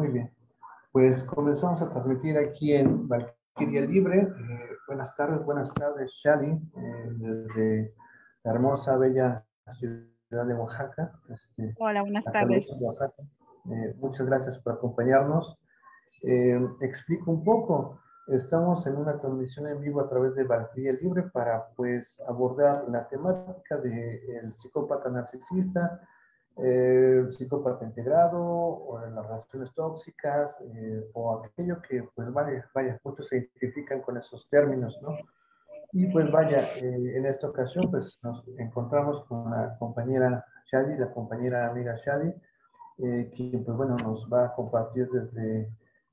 Muy bien. Pues comenzamos a transmitir aquí en Valkyria Libre. Eh, buenas tardes, buenas tardes, Shadi, eh, desde la hermosa, bella ciudad de Oaxaca. Este, Hola, buenas tardes. Eh, muchas gracias por acompañarnos. explico un poco. Estamos en una transmisión en vivo a través de Valkyria Libre para pues abordar la temática del psicópata narcisista, eh, psicópata integrado o en las relaciones tóxicas eh, o aquello que pues vaya, vaya, muchos se identifican con esos términos, ¿no? Y pues vaya, eh, en esta ocasión pues nos encontramos con la compañera Shadi, la compañera amiga Shadi, eh, quien pues bueno nos va a compartir desde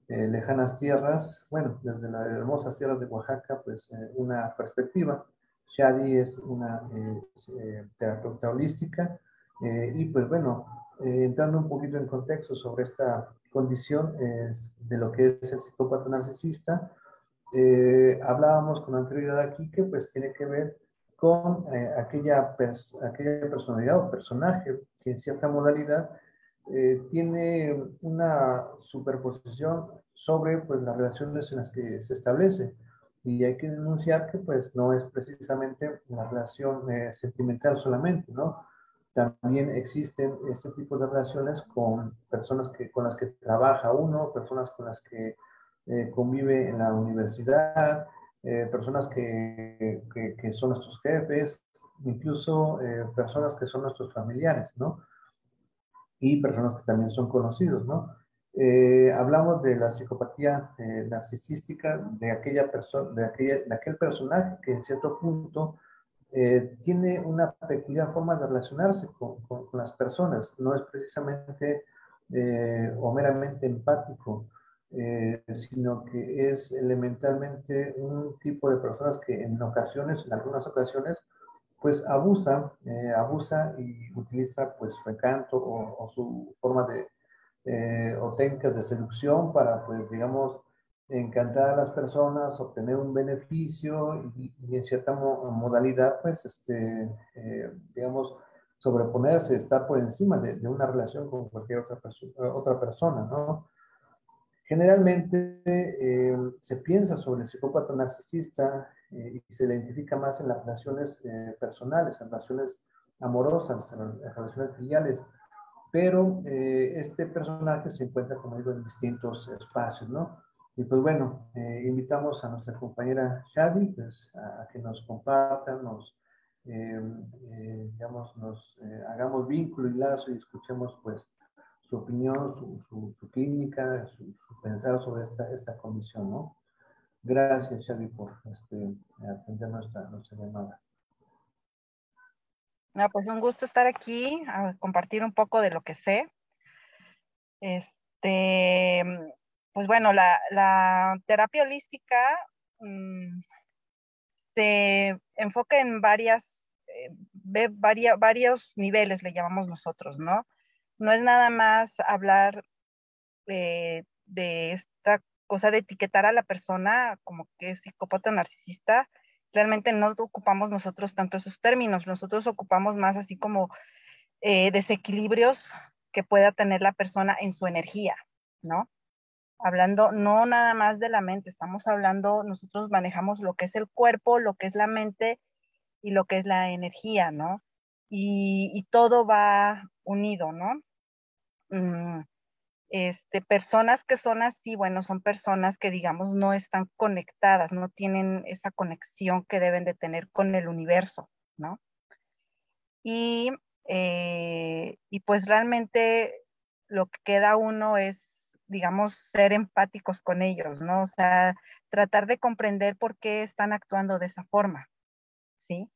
lejanas tierras, bueno, desde las hermosas tierras de Oaxaca, pues una perspectiva. Shadi es una terapeuta holística, eh, y pues bueno, eh, entrando un poquito en contexto sobre esta condición eh, de lo que es el psicópata narcisista, hablábamos con anterioridad aquí que pues tiene que ver con aquella, aquella personalidad o personaje que en cierta modalidad tiene una superposición sobre pues, las relaciones en las que se establece. Y hay que denunciar que pues no es precisamente una relación sentimental solamente, ¿no? También existen este tipo de relaciones con personas que, con las que trabaja uno, personas con las que eh, convive en la universidad, eh, personas que, que, son nuestros jefes, incluso eh, personas que son nuestros familiares, ¿no? Y personas que también son conocidos, ¿no? hablamos de la psicopatía narcisística de aquella persona, de, de aquel personaje que en cierto punto eh, tiene una peculiar forma de relacionarse con, con, las personas, no es precisamente eh, o meramente empático, eh, sino que es elementalmente un tipo de personas que en ocasiones, en algunas ocasiones, pues abusa, abusa y utiliza pues su encanto o, o su forma de, o técnicas de seducción para pues digamos encantar a las personas, obtener un beneficio y, en cierta modalidad, pues, este, eh, digamos, sobreponerse, estar por encima de, una relación con cualquier otra, persona, ¿no? Generalmente eh, se piensa sobre el psicópata narcisista eh, y se le identifica más en las relaciones personales, en relaciones amorosas, en relaciones filiales, pero este personaje se encuentra, como digo, en distintos espacios, ¿no? Y pues bueno, eh, invitamos a nuestra compañera Shadi pues, a, que nos comparta, nos, eh, eh, digamos, nos hagamos vínculo y lazo y escuchemos pues su opinión, su, su, clínica, su, pensar sobre esta, esta condición, ¿no? Gracias, Shadi, por este, atender nuestra, nuestra llamada. No, pues un gusto estar aquí, a compartir un poco de lo que sé. Este, pues bueno, la, terapia holística mm, se enfoca en varias, eh, varios niveles, le llamamos nosotros, ¿no? No es nada más hablar eh, de esta cosa de etiquetar a la persona como que es psicópata narcisista. Realmente no ocupamos nosotros tanto esos términos, nosotros ocupamos más así como eh, desequilibrios que pueda tener la persona en su energía, ¿no? Hablando no nada más de la mente, estamos hablando, nosotros manejamos lo que es el cuerpo, lo que es la mente y lo que es la energía, ¿no? Y, todo va unido, ¿no? Mm, este, personas que son así, bueno, son personas que digamos no están conectadas, no tienen esa conexión que deben de tener con el universo, ¿no? Y, eh, y pues realmente lo que queda uno es digamos, ser empáticos con ellos, ¿no? O sea, tratar de comprender por qué están actuando de esa forma, ¿sí?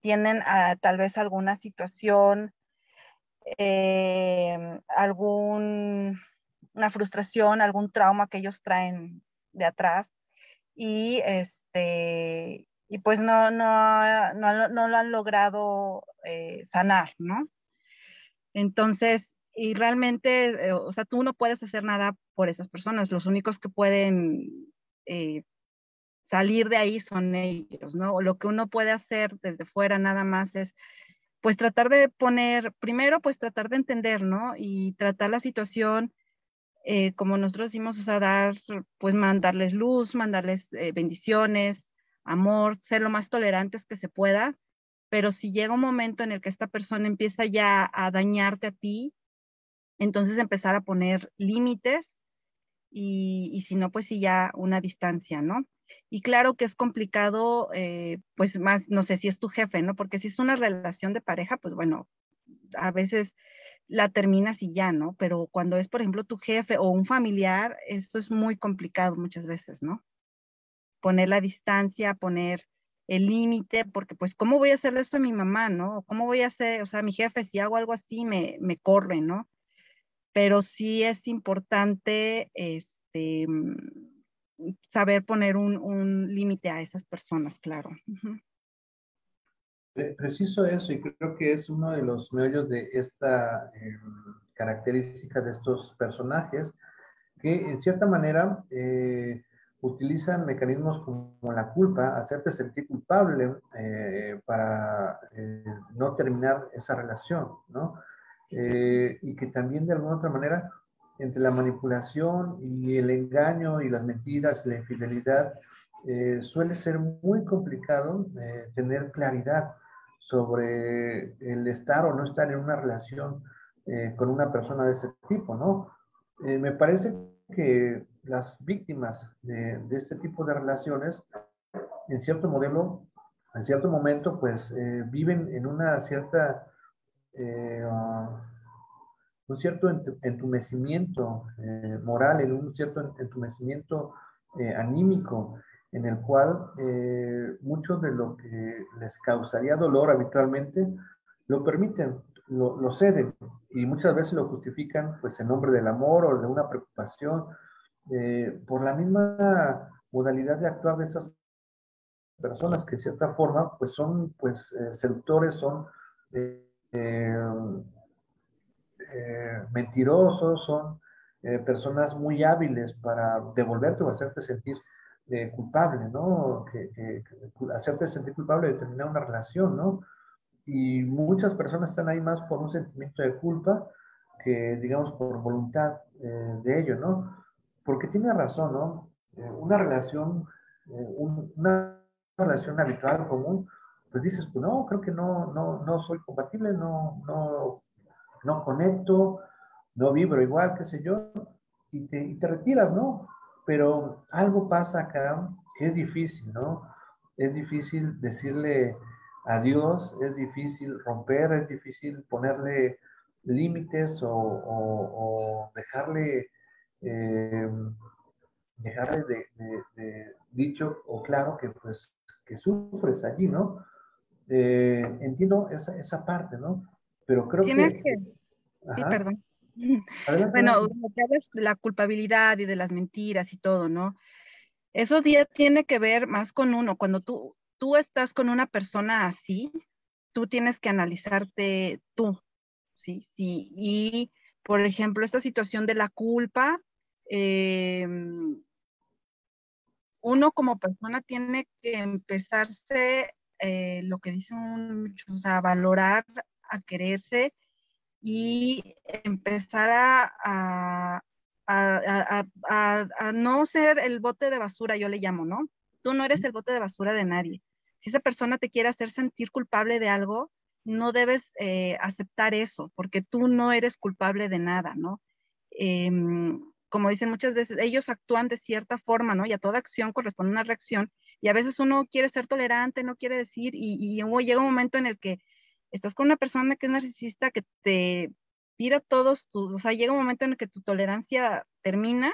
Tienen ah, tal vez alguna situación, eh, algún, una frustración, algún trauma que ellos traen de atrás y este y pues no, no, no, no lo han logrado eh, sanar, ¿no? Entonces, y realmente, eh, o sea, tú no puedes hacer nada por esas personas, los únicos que pueden eh, salir de ahí son ellos, ¿no? Lo que uno puede hacer desde fuera nada más es, pues tratar de poner, primero, pues tratar de entender, ¿no? Y tratar la situación eh, como nosotros decimos, o sea, dar, pues mandarles luz, mandarles eh, bendiciones, amor, ser lo más tolerantes que se pueda, pero si llega un momento en el que esta persona empieza ya a dañarte a ti, entonces empezar a poner límites y, y si no, pues sí ya una distancia, ¿no? Y claro que es complicado, eh, pues más, no sé si es tu jefe, ¿no? Porque si es una relación de pareja, pues bueno, a veces la terminas y ya, ¿no? Pero cuando es, por ejemplo, tu jefe o un familiar, esto es muy complicado muchas veces, ¿no? Poner la distancia, poner el límite, porque pues, ¿cómo voy a hacerle esto a mi mamá, ¿no? ¿Cómo voy a hacer, o sea, mi jefe, si hago algo así, me, me corre, ¿no? Pero sí es importante, este, saber poner un, límite a esas personas, claro. Preciso eso, y creo que es uno de los meollos de esta em, característica de estos personajes, que en cierta manera eh, utilizan mecanismos como la culpa, hacerte sentir culpable eh, para eh, no terminar esa relación, ¿no? Y que también de alguna otra manera entre la manipulación y el engaño y las mentiras, la infidelidad, eh, suele ser muy complicado eh, tener claridad sobre el estar o no estar en una relación eh, con una persona de este tipo, ¿no? me parece que las víctimas de, de, este tipo de relaciones, en cierto modelo, en cierto momento, pues viven en una cierta un cierto entumecimiento eh, moral, en un cierto entumecimiento eh, anímico, en el cual eh, mucho de lo que les causaría dolor habitualmente lo permiten, lo, ceden y muchas veces lo justifican pues en nombre del amor o de una preocupación por la misma modalidad de actuar de estas personas que de cierta forma pues son pues seductores, son eh, mentirosos, son eh, personas muy hábiles para devolverte o hacerte sentir eh, culpable, ¿no? Que, hacerte sentir culpable de terminar una relación, ¿no? Y muchas personas están ahí más por un sentimiento de culpa que, digamos, por voluntad de ello, ¿no? Porque tiene razón, ¿no? una relación, una relación habitual, común, pues dices, pues no, creo que no, no, no soy compatible, no, no no conecto, no vibro igual, qué sé yo, y te, te retiras, ¿no? Pero algo pasa acá que es difícil, ¿no? Es difícil decirle adiós, es difícil romper, es difícil ponerle límites o, dejarle, eh, dejarle de, dicho o claro que pues que sufres allí, ¿no? Eh, entiendo esa, esa parte, ¿no? Pero creo Tienes que... Sí, perdón. bueno, la culpabilidad y de las mentiras y todo, ¿no? Eso ya tiene que ver más con uno. Cuando tú, tú estás con una persona así, tú tienes que analizarte tú, ¿sí? Sí. Y, por ejemplo, esta situación de la culpa, em, uno como persona tiene que empezarse, eh, lo que dicen muchos, a valorar a quererse y empezar a, a, no ser el bote de basura, yo le llamo, ¿no? Tú no eres el bote de basura de nadie. Si esa persona te quiere hacer sentir culpable de algo, no debes eh, aceptar eso, porque tú no eres culpable de nada, ¿no? Em, como dicen muchas veces, ellos actúan de cierta forma, ¿no? Y a toda acción corresponde una reacción. Y a veces uno quiere ser tolerante, no quiere decir, y, y llega un momento en el que estás con una persona que es narcisista que te tira todos tus, o sea, llega un momento en el que tu tolerancia termina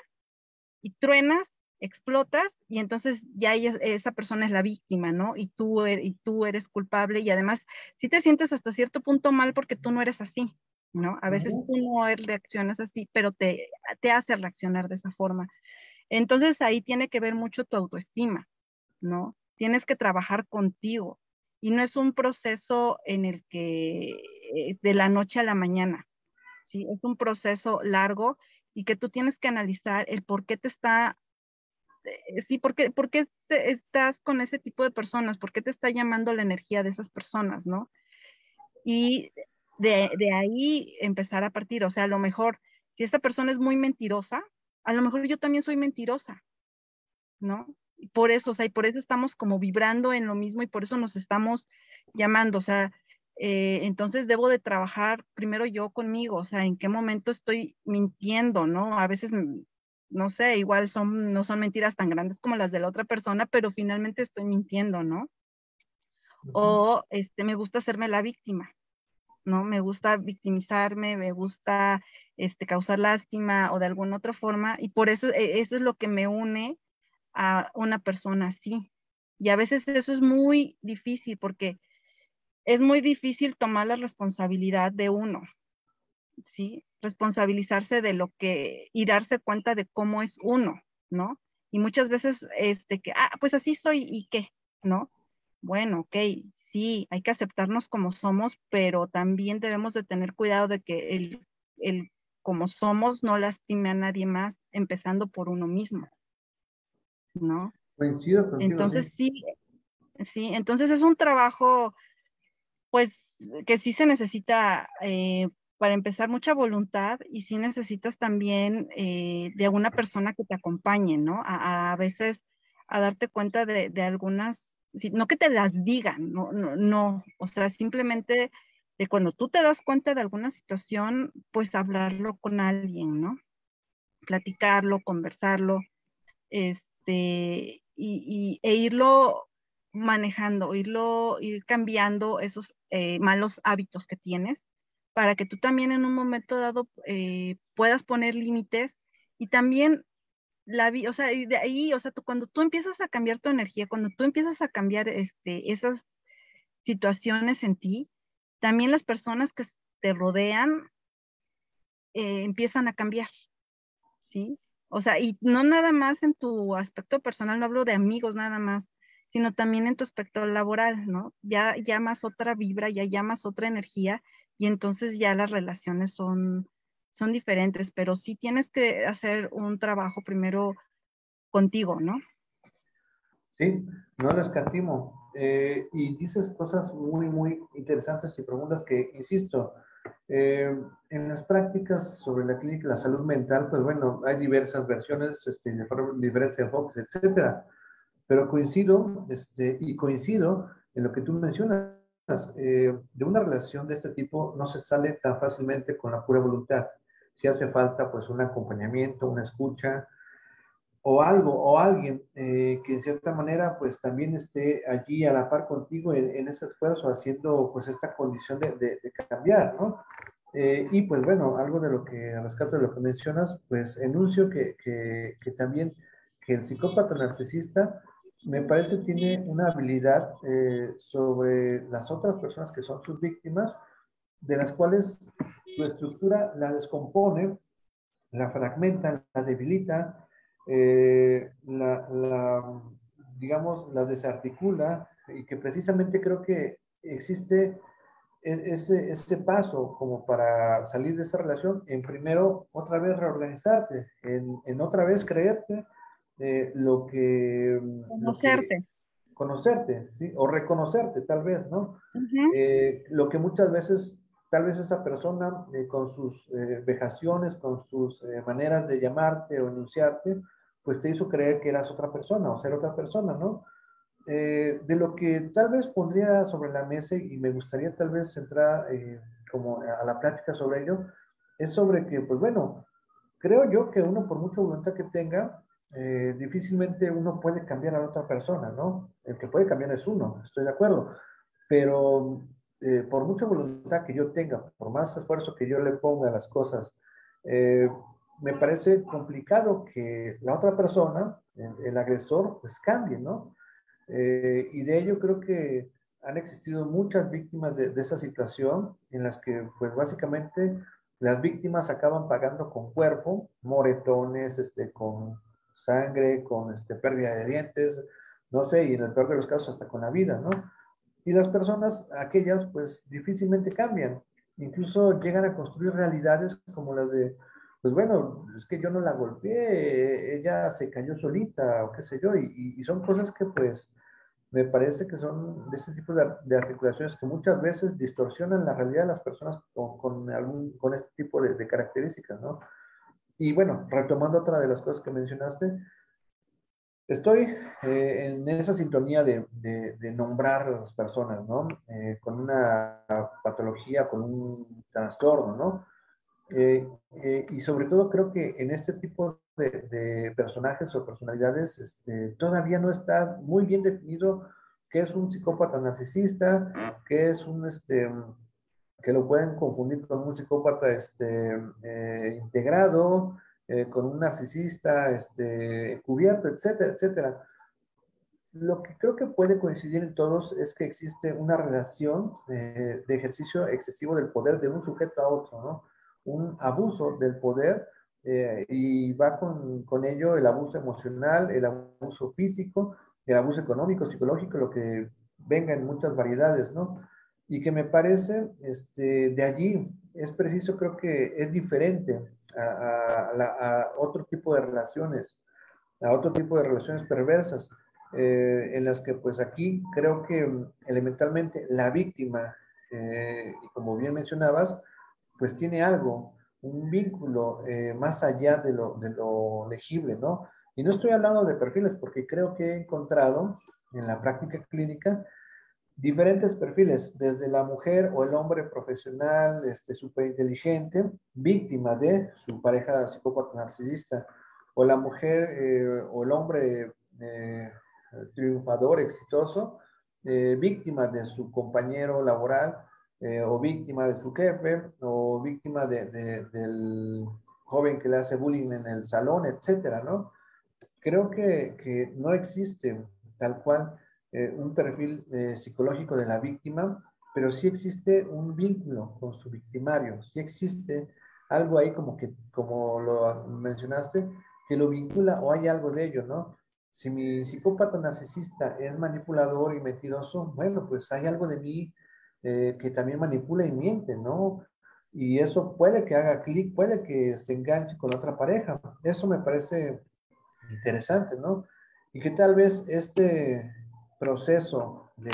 y truenas, explotas y entonces ya esa persona es la víctima, ¿no? Y tú, er, y tú eres culpable y además si te sientes hasta cierto punto mal porque tú no eres así, ¿no? A veces tú no reaccionas así, pero te, te hace reaccionar de esa forma. Entonces ahí tiene que ver mucho tu autoestima, ¿no? Tienes que trabajar contigo y no es un proceso en el que eh, de la noche a la mañana, ¿sí? Es un proceso largo y que tú tienes que analizar el por qué te está, eh, sí, por qué, por qué estás con ese tipo de personas, por qué te está llamando la energía de esas personas, ¿no? Y de, de ahí empezar a partir, o sea, a lo mejor Si esta persona es muy mentirosa, a lo mejor yo también soy mentirosa, ¿no? Y por eso, o sea, y por eso estamos como vibrando en lo mismo y por eso nos estamos llamando, o sea, eh, entonces debo de trabajar primero yo conmigo, o sea, en qué momento estoy mintiendo, ¿no? A veces, mm, no sé, igual son, no son mentiras tan grandes como las de la otra persona, pero finalmente estoy mintiendo, ¿no? O este, me gusta hacerme la víctima, ¿no? Me gusta victimizarme, me gusta este, causar lástima o de alguna otra forma, y por eso e, eso es lo que me une a una persona así. Y a veces eso es muy difícil porque es muy difícil tomar la responsabilidad de uno, ¿sí? Responsabilizarse de lo que y darse cuenta de cómo es uno, ¿no? Y muchas veces, este, que, ah, pues así soy y qué, ¿no? Bueno, ok, sí, hay que aceptarnos como somos, pero también debemos de tener cuidado de que el, el como somos no lastime a nadie más, empezando por uno mismo, ¿no? Entonces sí, sí, entonces es un trabajo pues que sí se necesita, eh, para empezar, mucha voluntad y sí necesitas también eh, de alguna persona que te acompañe, ¿no? A, veces a darte cuenta de, algunas, no que te las digan, no, no, no, o sea, simplemente de cuando tú te das cuenta de alguna situación, pues hablarlo con alguien, ¿no? Platicarlo, conversarlo, este, y, e irlo manejando, irlo, ir cambiando esos eh, malos hábitos que tienes para que tú también en un momento dado eh, puedas poner límites y también la o sea, de ahí, o sea, tú, cuando tú empiezas a cambiar tu energía, cuando tú empiezas a cambiar este, esas situaciones en ti, también las personas que te rodean eh, empiezan a cambiar, ¿sí? O sea, y no nada más en tu aspecto personal, no hablo de amigos nada más, sino también en tu aspecto laboral, ¿no? Ya llamas otra vibra, ya llamas otra energía y entonces ya las relaciones son, son diferentes, pero sí tienes que hacer un trabajo primero contigo, ¿no? Sí, no lo escatimo. Eh, y dices cosas muy, muy interesantes y preguntas que, insisto, eh, en las prácticas sobre la clínica, la salud mental, pues bueno, hay diversas versiones, este, diferentes enfoques, etcétera. Pero coincido, este, y coincido en lo que tú mencionas, eh, de una relación de este tipo no se sale tan fácilmente con la pura voluntad. Si hace falta, pues, un acompañamiento, una escucha, o algo, o alguien eh, que en cierta manera, pues, también esté allí a la par contigo en, ese esfuerzo, haciendo, pues, esta condición de, de, cambiar, ¿no? Eh, y, pues, bueno, algo de lo que, rescato de lo que mencionas, pues, enuncio que, que, que también que el psicópata narcisista me parece tiene una habilidad eh, sobre las otras personas que son sus víctimas, de las cuales su estructura la descompone, la fragmenta, la debilita, eh, la, digamos, la desarticula, y que precisamente creo que existe e, ese, ese paso como para salir de esa relación, en primero, otra vez reorganizarte, en, en otra vez creerte, lo que... Conocerte. conocerte, ¿sí? O reconocerte, tal vez, ¿no? Eh, lo que muchas veces, tal vez esa persona, eh, con sus eh, vejaciones, con sus maneras de llamarte o enunciarte, pues te hizo creer que eras otra persona o ser otra persona, ¿no? de lo que tal vez pondría sobre la mesa y me gustaría tal vez entrar como a la plática sobre ello, es sobre que, pues bueno, creo yo que uno por mucha voluntad que tenga, eh, difícilmente uno puede cambiar a otra persona, ¿no? El que puede cambiar es uno, estoy de acuerdo. Pero eh, por mucha voluntad que yo tenga, por más esfuerzo que yo le ponga a las cosas, eh, me parece complicado que la otra persona, el, agresor, pues cambie, ¿no? y de ello creo que han existido muchas víctimas de, de, esa situación en las que, pues básicamente, las víctimas acaban pagando con cuerpo, moretones, este, con sangre, con este, pérdida de dientes, no sé, y en el peor de los casos hasta con la vida, ¿no? Y las personas, aquellas, pues difícilmente cambian. Incluso llegan a construir realidades como las de, pues bueno, es que yo no la golpeé, ella se cayó solita o qué sé yo, y, y son cosas que pues me parece que son de ese tipo de, de, articulaciones que muchas veces distorsionan la realidad de las personas con, con algún, con este tipo de, de características, ¿no? y bueno, retomando otra de las cosas que mencionaste, estoy eh, en esa sintonía de, de, nombrar a las personas, ¿no? Eh, con una patología, con un trastorno, ¿no? Eh, y sobre todo creo que en este tipo de, de personajes o personalidades este, todavía no está muy bien definido qué es un psicópata narcisista, qué es un, este, que lo pueden confundir con un psicópata este, eh, integrado, eh, con un narcisista este, cubierto, etcétera, etcétera. Lo que creo que puede coincidir en todos es que existe una relación eh, de ejercicio excesivo del poder de un sujeto a otro, ¿no? Un abuso del poder y va con, con, ello el abuso emocional, el abuso físico, el abuso económico, psicológico, lo que venga en muchas variedades, ¿no? y que me parece, este, de allí es preciso, creo que es diferente a, otro tipo de relaciones, a otro tipo de relaciones perversas, eh, en las que pues aquí creo que elementalmente la víctima, eh, y como bien mencionabas, pues tiene algo, un vínculo eh, más allá de lo, de lo legible, ¿no? Y no estoy hablando de perfiles porque creo que he encontrado en la práctica clínica diferentes perfiles, desde la mujer o el hombre profesional, este, súper inteligente, víctima de su pareja psicópata narcisista, o la mujer eh, o el hombre eh, triunfador, exitoso, eh, víctima de su compañero laboral, o víctima de su jefe, o víctima de, del joven que le hace bullying en el salón, etcétera, ¿no? Creo que, que no existe tal cual eh, un perfil eh, psicológico de la víctima, pero sí existe un vínculo con su victimario, sí existe algo ahí como que, como lo mencionaste, que lo vincula o hay algo de ello, ¿no? Si mi psicópata narcisista es manipulador y mentiroso, bueno, pues hay algo de mí eh, que también manipula y miente, ¿no? Y eso puede que haga clic, puede que se enganche con otra pareja. Eso me parece interesante, ¿no? Y que tal vez este, proceso de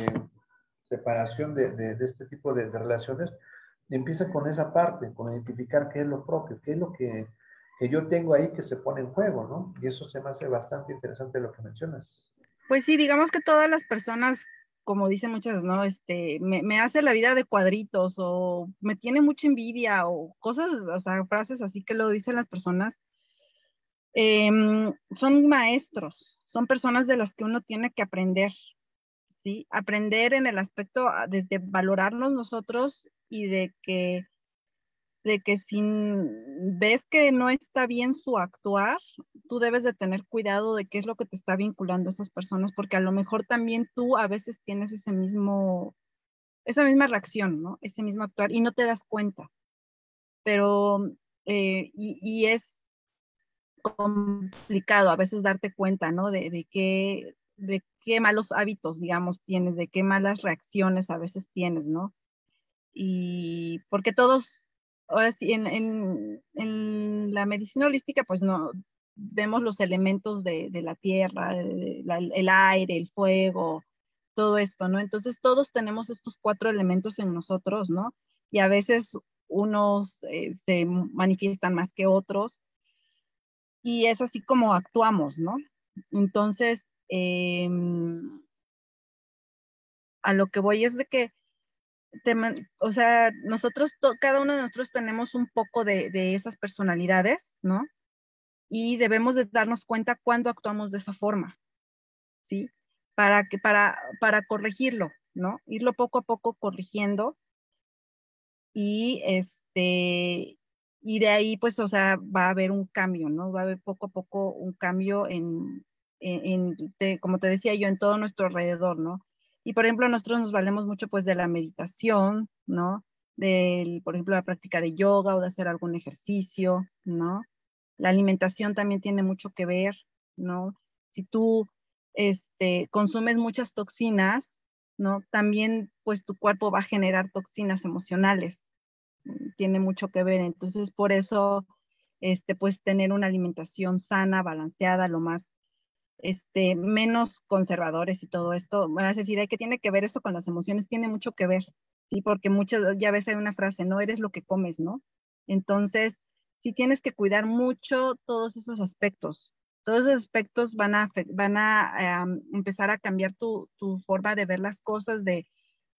separación de, de, este tipo de, relaciones empieza con esa parte, con identificar qué es lo propio, qué es lo que, que, yo tengo ahí que se pone en juego, ¿no? Y eso se me hace bastante interesante lo que mencionas. Pues sí, digamos que todas las personas, como dicen muchas, ¿no? Este, me, me hace la vida de cuadritos o me tiene mucha envidia o cosas, o sea, frases así que lo dicen las personas. Em, son maestros, son personas de las que uno tiene que aprender, ¿sí? Aprender en el aspecto ah, desde valorarnos nosotros y de que, de que si ves que no está bien su actuar, tú debes de tener cuidado de qué es lo que te está vinculando a esas personas, porque a lo mejor también tú a veces tienes ese mismo, esa misma reacción, ¿no? Ese mismo actuar y no te das cuenta. Pero, eh, y, y, es complicado a veces darte cuenta, ¿no? De, de qué, de qué malos hábitos, digamos, tienes, de qué malas reacciones a veces tienes, ¿no? Y porque todos, ahora sí, en, en, en la medicina holística, pues no, vemos los elementos de, de la tierra, el aire, el fuego, todo esto, ¿no? Entonces todos tenemos estos cuatro elementos en nosotros, ¿no? Y a veces unos eh, se manifiestan más que otros. Y es así como actuamos, ¿no? Entonces, Em, a lo que voy es de que, o sea, nosotros, cada uno de nosotros tenemos un poco de, de, esas personalidades, ¿no? Y debemos de darnos cuenta cuando actuamos de esa forma, ¿sí? Para, que, para, para corregirlo, ¿no? Irlo poco a poco corrigiendo y este, y de ahí pues, o sea, va a haber un cambio, ¿no? Va a haber poco a poco un cambio en, en, como te decía yo, en todo nuestro alrededor, ¿no? Y por ejemplo, nosotros nos valemos mucho pues de la meditación, ¿no? Del, por ejemplo, la práctica de yoga o de hacer algún ejercicio, ¿no? La alimentación también tiene mucho que ver, ¿no? Si tú este, consumes muchas toxinas, ¿no? También pues tu cuerpo va a generar toxinas emocionales, tiene mucho que ver. Entonces, por eso, este, pues tener una alimentación sana, balanceada, lo más este, menos conservadores y todo esto. A decir, que tiene que ver esto con las emociones? Tiene mucho que ver, ¿sí? Porque muchas, ya ves, hay una frase, no eres lo que comes, ¿no? Entonces, sí tienes que cuidar mucho todos esos aspectos. Todos esos aspectos van a, van a empezar a cambiar tu, tu, forma de ver las cosas, de,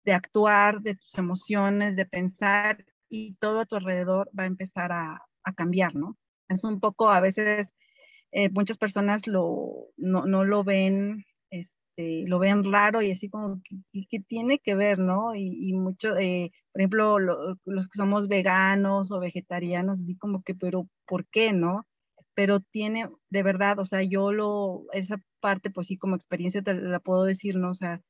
de, actuar, de tus emociones, de pensar y todo a tu alrededor va a empezar a, a cambiar, ¿no? Es un poco, a veces, eh, muchas personas lo, no, no, lo ven, este, lo ven raro y así como que, tiene que ver, ¿no? Y, y mucho, eh, por ejemplo, los que somos veganos o vegetarianos, así como que, pero ¿por qué, no? Pero tiene, de verdad, o sea, yo lo, esa parte, pues sí, como experiencia te la puedo decir, ¿no? O sea,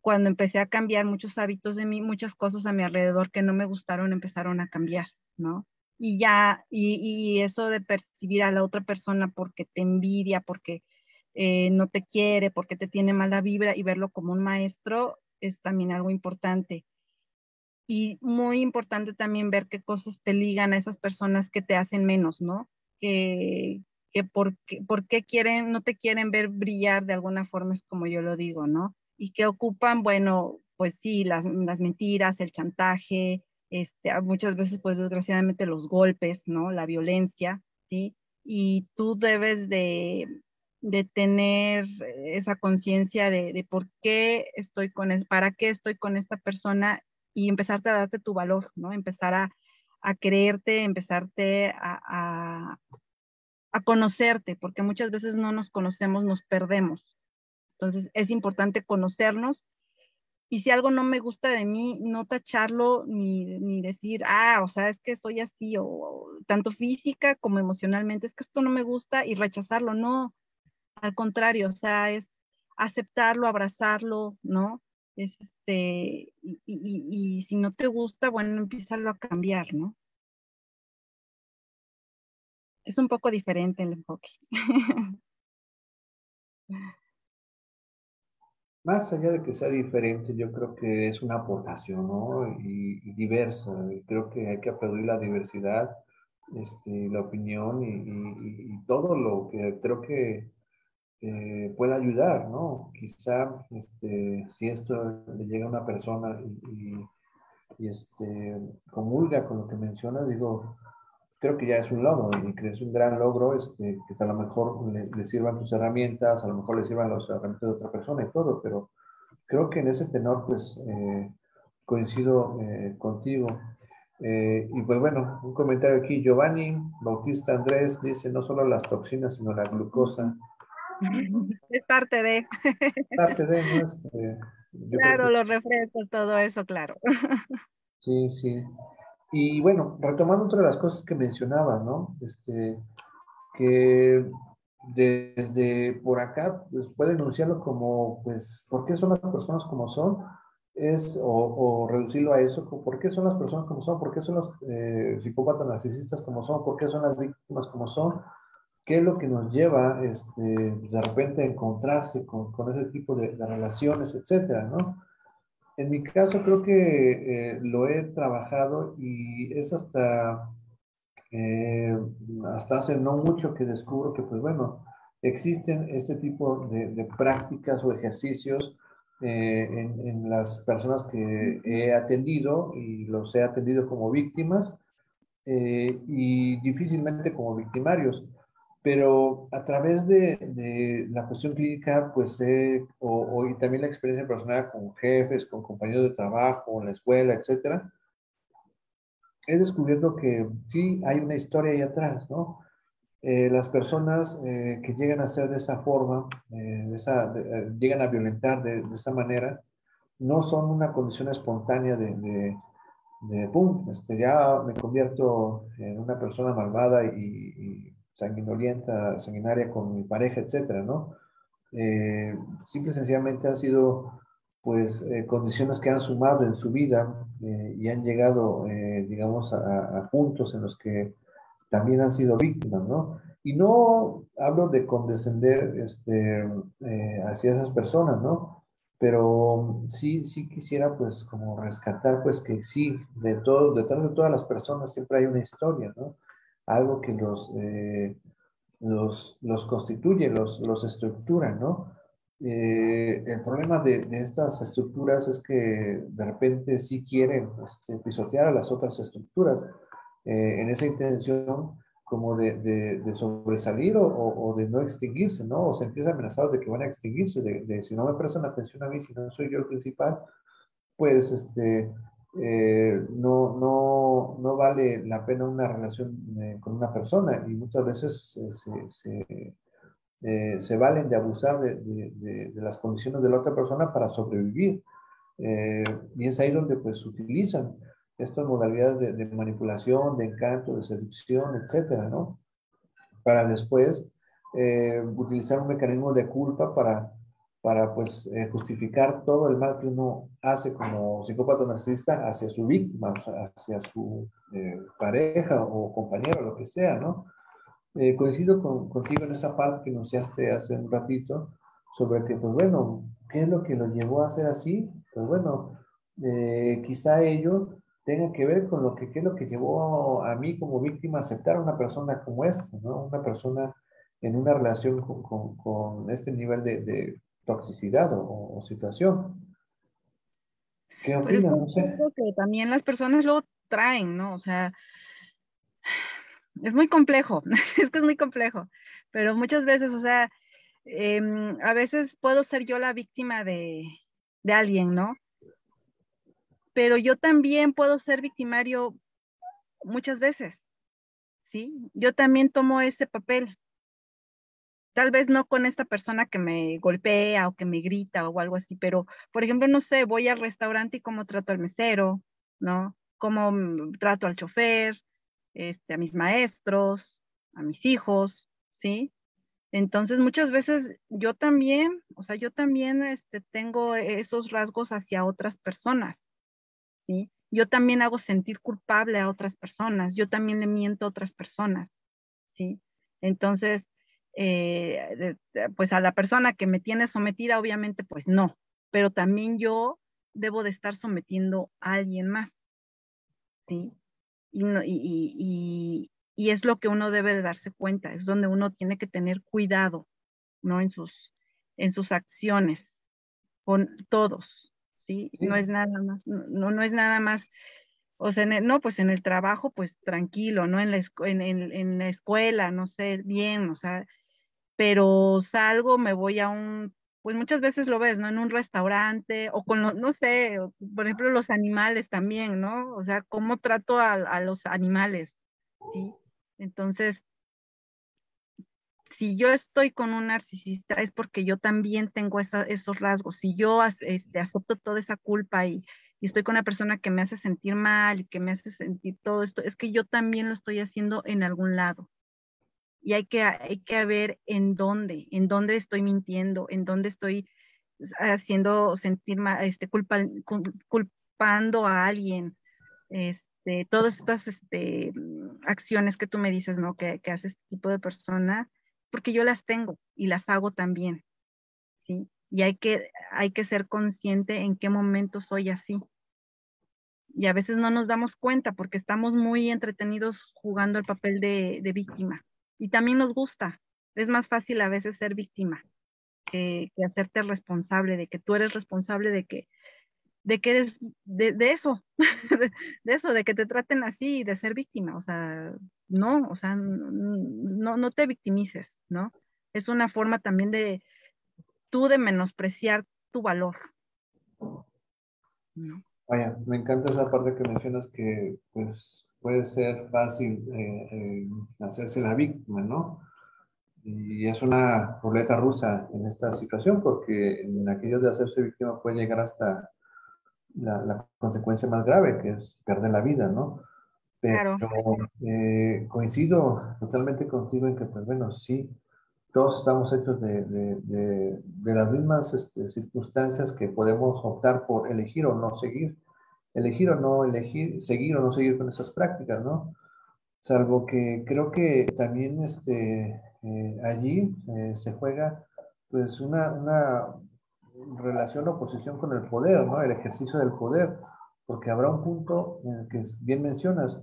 cuando empecé a cambiar muchos hábitos de mí, muchas cosas a mi alrededor que no me gustaron empezaron a cambiar, ¿no? Y ya, y, eso de percibir a la otra persona porque te envidia, porque eh, no te quiere, porque te tiene mala vibra y verlo como un maestro es también algo importante. Y muy importante también ver qué cosas te ligan a esas personas que te hacen menos, ¿no? Que, que por, qué, quieren, no te quieren ver brillar de alguna forma, es como yo lo digo, ¿no? Y que ocupan, bueno, pues sí, las, las mentiras, el chantaje, este, muchas veces, pues desgraciadamente los golpes, ¿no? La violencia, ¿sí? Y tú debes de, de tener esa conciencia de, de, por qué estoy con, es, para qué estoy con esta persona y empezarte a darte tu valor, ¿no? Empezar a, a creerte, empezarte a, a, a conocerte, porque muchas veces no nos conocemos, nos perdemos. Entonces es importante conocernos y si algo no me gusta de mí, no tacharlo ni, ni, decir, ah, o sea, es que soy así, o, tanto física como emocionalmente, es que esto no me gusta y rechazarlo, no, al contrario, o sea, es aceptarlo, abrazarlo, ¿no? Es este, y, y, y si no te gusta, bueno, empieza a cambiar, ¿no? Es un poco diferente el enfoque. Más allá de que sea diferente, yo creo que es una aportación, ¿no? Y, diversa. creo que hay que aplaudir la diversidad, este, la opinión y, todo lo que creo que eh, puede ayudar, ¿no? Quizá, este, si esto le llega a una persona y, este, comulga con lo que menciona, digo, creo que ya es un logro y que es un gran logro este, que a lo mejor le, sirvan tus herramientas, a lo mejor le sirvan las herramientas de otra persona y todo, pero creo que en ese tenor pues eh, coincido eh, contigo. Eh, y pues bueno, un comentario aquí, Giovanni Bautista Andrés dice no solo las toxinas, sino la glucosa. Es parte de. Parte de, ¿no? Este, claro, los refrescos, todo eso, claro. Sí, sí. Y bueno, retomando otra de las cosas que mencionaba, ¿no? Este, que desde por acá pues, puede enunciarlo como, pues, ¿por qué son las personas como son? Es, o, reducirlo a eso, ¿por qué son las personas como son? ¿Por qué son los eh, psicópatas narcisistas como son? ¿Por qué son las víctimas como son? ¿Qué es lo que nos lleva este, de repente a encontrarse con, con ese tipo de, de relaciones, etcétera, ¿no? En mi caso creo que eh, lo he trabajado y es hasta, eh, hasta hace no mucho que descubro que, pues bueno, existen este tipo de, prácticas o ejercicios eh, en, en, las personas que he atendido y los he atendido como víctimas y difícilmente como victimarios pero a través de, la cuestión clínica, pues, o, y también la experiencia personal con jefes, con compañeros de trabajo, en la escuela, etcétera, he descubierto que sí hay una historia ahí atrás, ¿no? Eh, las personas eh, que llegan a ser de esa forma, eh, esa, llegan a violentar de, esa manera, no son una condición espontánea de, de, pum, este, ya me convierto en una persona malvada y sanguinolienta, sanguinaria con mi pareja, etcétera, ¿no? Eh, simple y sencillamente han sido pues eh, condiciones que han sumado en su vida eh, y han llegado, digamos, a, puntos en los que también han sido víctimas, ¿no? Y no hablo de condescender este, hacia esas personas, ¿no? Pero sí, sí quisiera pues como rescatar pues que sí, de todo, detrás de todas las personas siempre hay una historia, ¿no? Algo que los, eh, los, los, constituye, los, los estructura, ¿no? Eh, el problema de, de, estas estructuras es que de repente sí quieren este, pisotear a las otras estructuras. Eh, en esa intención, como de, de, sobresalir o, o, de no extinguirse, ¿no? O sentirse amenazados de que van a extinguirse, de, de, si no me prestan atención a mí, si no soy yo el principal, pues este, eh, no, no, no, vale la pena una relación eh, con una persona y muchas veces eh, se, se, valen de abusar de, de, de, las condiciones de la otra persona para sobrevivir. y es ahí donde pues utilizan estas modalidades de, manipulación, de encanto, de seducción, etcétera, ¿no? Para después utilizar un mecanismo de culpa para, para pues, eh, justificar todo el mal que uno hace como psicópata narcisista hacia su víctima, hacia su eh, pareja o compañero, lo que sea, ¿no? coincido con, contigo en esa parte que anunciaste hace un ratito sobre que, pues bueno, ¿qué es lo que lo llevó a hacer así? Pues bueno, quizá ello tenga que ver con lo que qué es lo que llevó a mí como víctima a aceptar a una persona como esta, ¿no? Una persona en una relación con, con, este nivel de toxicidad o, situación. ¿Qué pues no sé. Que también las personas lo traen, ¿no? O sea, es muy complejo, es que es muy complejo, pero muchas veces, o sea, em, a veces puedo ser yo la víctima de, de alguien, ¿no? pero yo también puedo ser victimario muchas veces, ¿sí? Yo también tomo ese papel. Tal vez no con esta persona que me golpea o que me grita o algo así, pero, por ejemplo, no sé, voy al restaurante y cómo trato al mesero, ¿no? Cómo trato al chofer, este, a mis maestros, a mis hijos, ¿sí? Entonces, muchas veces yo también, o sea, yo también este, tengo esos rasgos hacia otras personas. Yo también hago sentir culpable a otras personas, yo también le miento a otras personas, ¿sí? Entonces, eh, pues a la persona que me tiene sometida, obviamente, pues no, pero también yo debo de estar sometiendo a alguien más, ¿sí? Y, y, y, es lo que uno debe de darse cuenta, es donde uno tiene que tener cuidado, ¿no? En sus, en sus acciones, con todos, ¿sí? No es nada más, no, no es nada más, o sea, no, pues en el trabajo, pues tranquilo, ¿no? En la, en, en, la escuela, no sé, bien, o sea, pero salgo, me voy a un, pues muchas veces lo ves, ¿no? En un restaurante o con, los, no sé, por ejemplo, los animales también, ¿no? O sea, cómo trato a, los animales, ¿sí? Entonces, si yo estoy con un narcisista es porque yo también tengo esos rasgos. Si yo este, acepto toda esa culpa y, estoy con una persona que me hace sentir mal y que me hace sentir todo esto, es que yo también lo estoy haciendo en algún lado. Y hay que, hay que ver en dónde, en dónde estoy mintiendo, en dónde estoy haciendo sentir este, culpa, culpando a alguien. Este, todas estas este, acciones que tú me dices, ¿no? Que, que hace este tipo de persona, porque yo las tengo y las hago también, ¿sí? Y hay que, hay que ser consciente en qué momento soy así. Y a veces no nos damos cuenta porque estamos muy entretenidos jugando el papel de víctima. Y también nos gusta. Es más fácil a veces ser víctima que, hacerte responsable, de que tú eres responsable de que, de que eres de, eso, de, eso, de que te traten así, de ser víctima. O sea, no, o sea, no, no te victimices, ¿no? Es una forma también de tú de menospreciar tu valor. Vaya, me encanta esa parte que mencionas que pues puede ser fácil eh, eh, hacerse la víctima, ¿no? Y es una ruleta rusa en esta situación porque en aquello de hacerse víctima puede llegar hasta la, la consecuencia más grave, que es perder la vida, ¿no? Pero eh, coincido totalmente contigo en que, pues bueno, sí, todos estamos hechos de, de, de, las mismas este, circunstancias que podemos optar por elegir o no seguir, elegir o no elegir, seguir o no seguir con esas prácticas, ¿no? Salvo que creo que también este, eh, allí eh, se juega pues una, una relación o posición con el poder, ¿no? El ejercicio del poder porque habrá un punto en el que bien mencionas,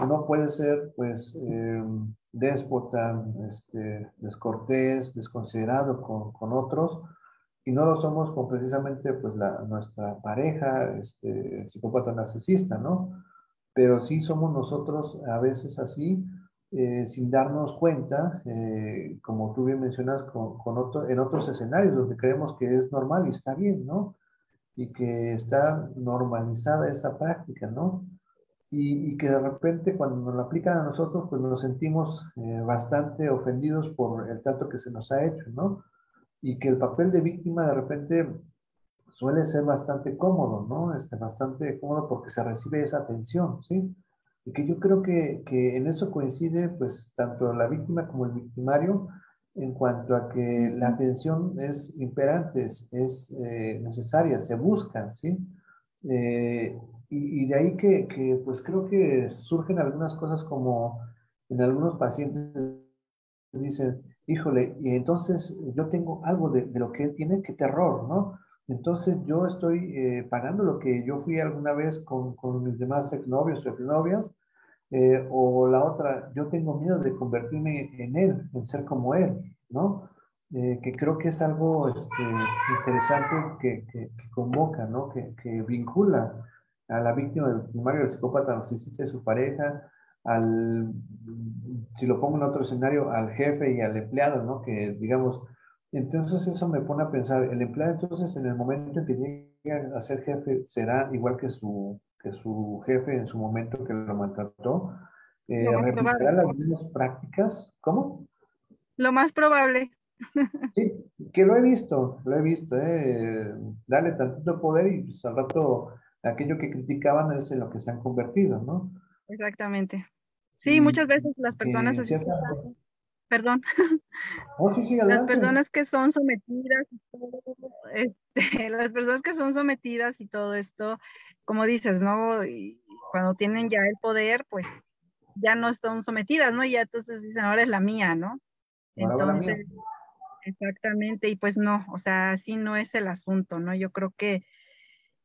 uno puede ser pues eh, déspota, este, descortés, desconsiderado con, con, otros, y no lo somos con precisamente pues la, nuestra pareja, este, psicópata narcisista, ¿no? Pero sí somos nosotros a veces así eh, sin darnos cuenta, eh, como tú bien mencionas, con, con otro, en otros escenarios donde creemos que es normal y está bien, ¿no? Y que está normalizada esa práctica, ¿no? Y, y que de repente cuando nos lo aplican a nosotros, pues nos sentimos eh, bastante ofendidos por el trato que se nos ha hecho, ¿no? Y que el papel de víctima de repente suele ser bastante cómodo, ¿no? Este, bastante cómodo porque se recibe esa atención, ¿sí? Y que yo creo que, que, en eso coincide, pues, tanto la víctima como el victimario, en cuanto a que la atención es imperante, es, eh, necesaria, se busca, ¿sí? Eh, y, y, de ahí que, que, pues, creo que surgen algunas cosas como en algunos pacientes dicen, híjole, y entonces yo tengo algo de, de lo que él tiene, qué terror, ¿no? Entonces yo estoy eh, pagando lo que yo fui alguna vez con, con mis demás exnovios o exnovias, eh, o la otra, yo tengo miedo de convertirme en él, en ser como él, ¿no? Eh, que creo que es algo este, interesante que, que, convoca, ¿no? Que, que, vincula a la víctima del primario del psicópata narcisista y su pareja, al, si lo pongo en otro escenario, al jefe y al empleado, ¿no? Que digamos, entonces eso me pone a pensar, el empleado entonces en el momento en que llega a ser jefe será igual que su, que su jefe en su momento que lo maltrató, eh, replicará las mismas prácticas, ¿cómo? Lo más probable. Sí, que lo he visto, lo he visto, eh, dale tantito poder y pues, al rato aquello que criticaban es en lo que se han convertido, ¿no? Exactamente. Sí, muchas veces las personas así perdón, oh, las personas que son sometidas, este, las personas que son sometidas y todo esto, como dices, ¿no? Y cuando tienen ya el poder, pues ya no están sometidas, ¿no? Y ya entonces dicen, ahora es la mía, ¿no? Entonces, exactamente, y pues no, o sea, así no es el asunto, ¿no? Yo creo que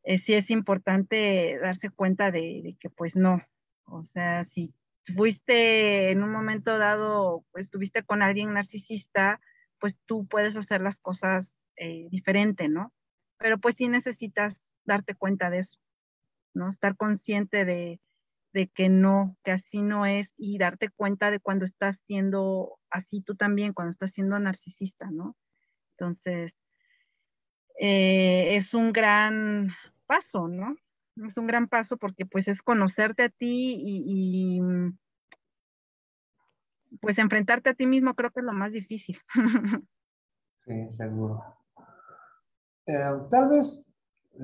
eh, sí es importante darse cuenta de, de que pues no, o sea, si fuiste en un momento dado, pues estuviste con alguien narcisista, pues tú puedes hacer las cosas eh, diferente, ¿no? Pero pues sí necesitas darte cuenta de eso, ¿no? Estar consciente de, de que no, que así no es y darte cuenta de cuando estás siendo así tú también, cuando estás siendo narcisista, ¿no? Entonces, eh, es un gran paso, ¿no? Es un gran paso porque pues es conocerte a ti y, mm, pues enfrentarte a ti mismo creo que es lo más difícil. Sí, seguro. Eh, tal vez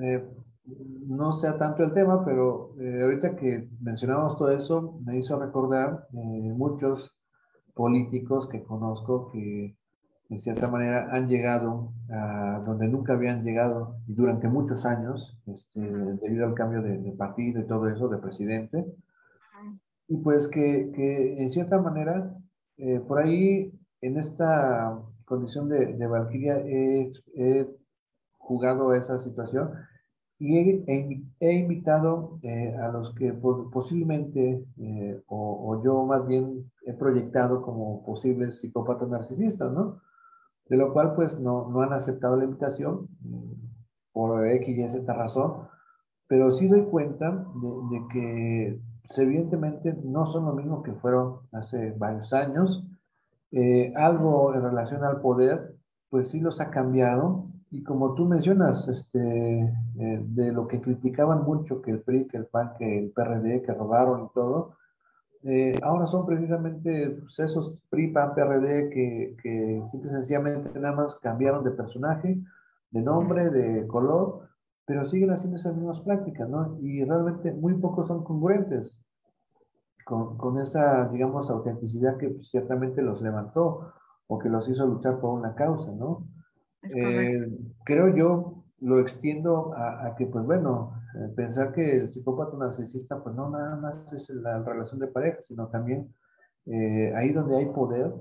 eh, no sea tanto el tema, pero eh, ahorita que mencionamos todo eso, me hizo recordar muchos políticos que conozco que de cierta manera han llegado a donde nunca habían llegado y durante muchos años, este, debido al cambio de, partido y todo eso, de presidente. Y pues que, que en cierta manera, eh, por ahí, en esta condición de, de Valkyria, he, he, jugado esa situación y he, he, invitado eh, a los que posiblemente, eh, o, o, yo más bien he proyectado como posibles psicópatas narcisistas, ¿no? De lo cual pues no, no han aceptado la invitación mm, por X y Z razón, pero sí doy cuenta de, que pues, evidentemente no son lo mismo que fueron hace varios años. Eh, algo en relación al poder, pues sí los ha cambiado. Y como tú mencionas, este, eh, de lo que criticaban mucho, que el PRI, que el PAN, que el PRD, que robaron y todo, eh, ahora son precisamente pues, esos PRI, PAN, PRD que, que simple y sencillamente nada más cambiaron de personaje, de nombre, de color, pero siguen haciendo esas mismas prácticas, ¿no? Y realmente muy pocos son congruentes con, con esa, digamos, autenticidad que pues, ciertamente los levantó o que los hizo luchar por una causa, ¿no? Eh, creo yo, lo extiendo a, a que, pues bueno, pensar que el psicópata narcisista, pues no nada más es la relación de pareja, sino también eh, ahí donde hay poder,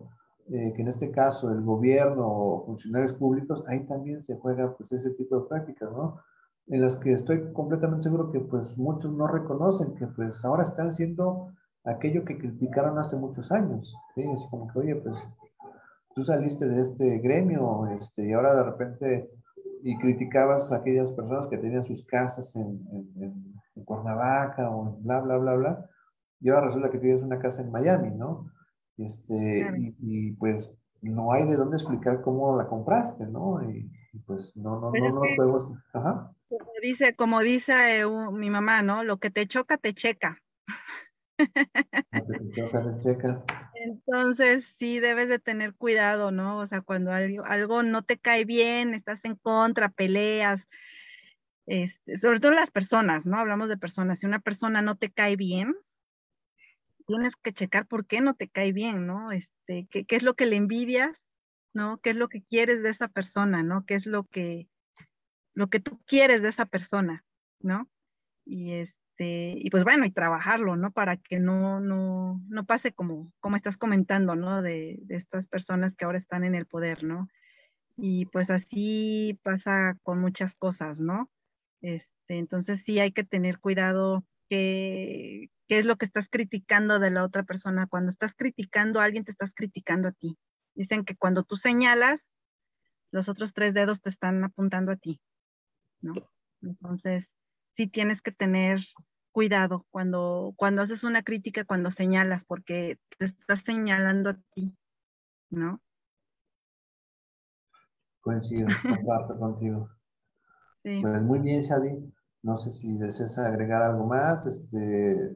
eh, que en este caso el gobierno o funcionarios públicos, ahí también se juega pues ese tipo de prácticas, ¿no? En las que estoy completamente seguro que pues muchos no reconocen que pues ahora están siendo aquello que criticaron hace muchos años, ¿sí? Es como que, oye, pues tú saliste de este gremio este, y ahora de repente y criticabas a aquellas personas que tenían sus casas en, en, en, Cuernavaca o en bla, bla, bla, bla, y ahora resulta que tienes una casa en Miami, ¿no? Este, y, pues no hay de dónde explicar cómo la compraste, ¿no? Y, pues no, no, no nos podemos... Ajá. Como dice, como dice eh, mi mamá, ¿no? Lo que te choca, te checa. Entonces sí debes de tener cuidado, ¿no? O sea, cuando algo, no te cae bien, estás en contra, peleas, este, sobre todo las personas, ¿no? Hablamos de personas. Si una persona no te cae bien, tienes que checar por qué no te cae bien, ¿no? Este, qué, qué es lo que le envidias, ¿no? ¿Qué es lo que quieres de esa persona, ¿no? ¿Qué es lo que, lo que tú quieres de esa persona, ¿no? Y este, y pues bueno, y trabajarlo, ¿no? Para que no, no, no pase como, como estás comentando, ¿no? De, de estas personas que ahora están en el poder, ¿no? Y pues así pasa con muchas cosas, ¿no? Este, entonces sí hay que tener cuidado qué, qué es lo que estás criticando de la otra persona. Cuando estás criticando a alguien, te estás criticando a ti. Dicen que cuando tú señalas, los otros tres dedos te están apuntando a ti, ¿no? Entonces, sí tienes que tener cuidado cuando, cuando haces una crítica, cuando señalas, porque te estás señalando a ti, ¿no? Coincido, comparto contigo. Pues muy bien, Shadi. No sé si deseas agregar algo más, este,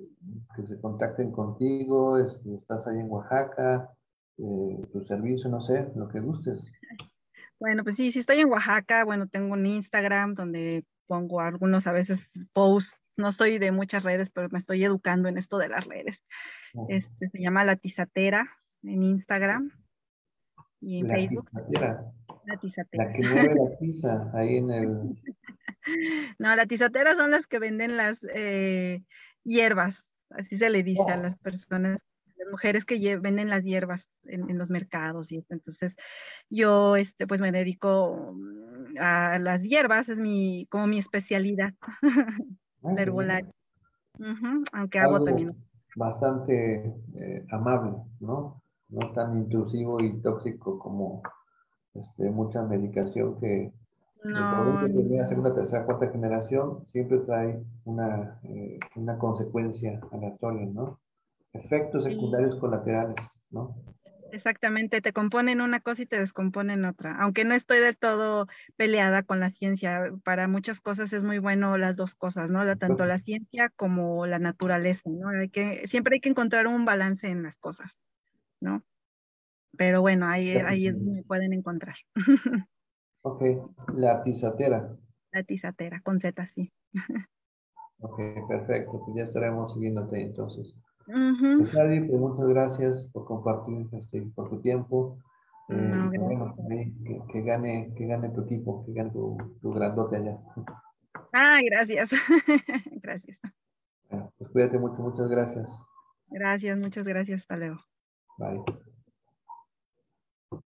que se contacten contigo, este, estás ahí en Oaxaca, eh, tu servicio, no sé, lo que gustes. Bueno, pues sí, sí estoy en Oaxaca, bueno, tengo un Instagram donde pongo algunos a veces posts, no soy de muchas redes, pero me estoy educando en esto de las redes. Este, se llama La Tizatera en Instagram y en Facebook. La tizatera. La que mueve la tiza ahí en el. No, la tizatera son las que venden las eh, hierbas, así se le dice a oh. las personas, las mujeres que venden las hierbas en, los mercados y entonces yo este pues me dedico mm, a las hierbas, es mi como mi especialidad, la herbolaria. aunque hago también. Bastante eh, amable, ¿no? No tan intrusivo y tóxico como este, mucha medicación que no. el que segunda, tercera, cuarta generación siempre trae una, eh, una consecuencia aleatoria, ¿no? Efectos secundarios colaterales, ¿no? Exactamente, te componen una cosa y te descomponen otra. Aunque no estoy del todo peleada con la ciencia, para muchas cosas es muy bueno las dos cosas, ¿no? tanto la ciencia como la naturaleza, ¿no? Hay que, siempre hay que encontrar un balance en las cosas, ¿no? Pero bueno, ahí, ahí es donde pueden encontrar. Ok, la tizatera. La tizatera, con Z, sí. ok, perfecto. Pues ya estaremos siguiéndote entonces. Uh pues, pues, muchas gracias por compartir este, por tu tiempo. Eh, que, que, gane, que gane tu equipo, que gane tu, tu grandote allá. Ah, gracias. gracias. pues cuídate mucho, muchas gracias. Gracias, muchas gracias. Hasta luego. Bye.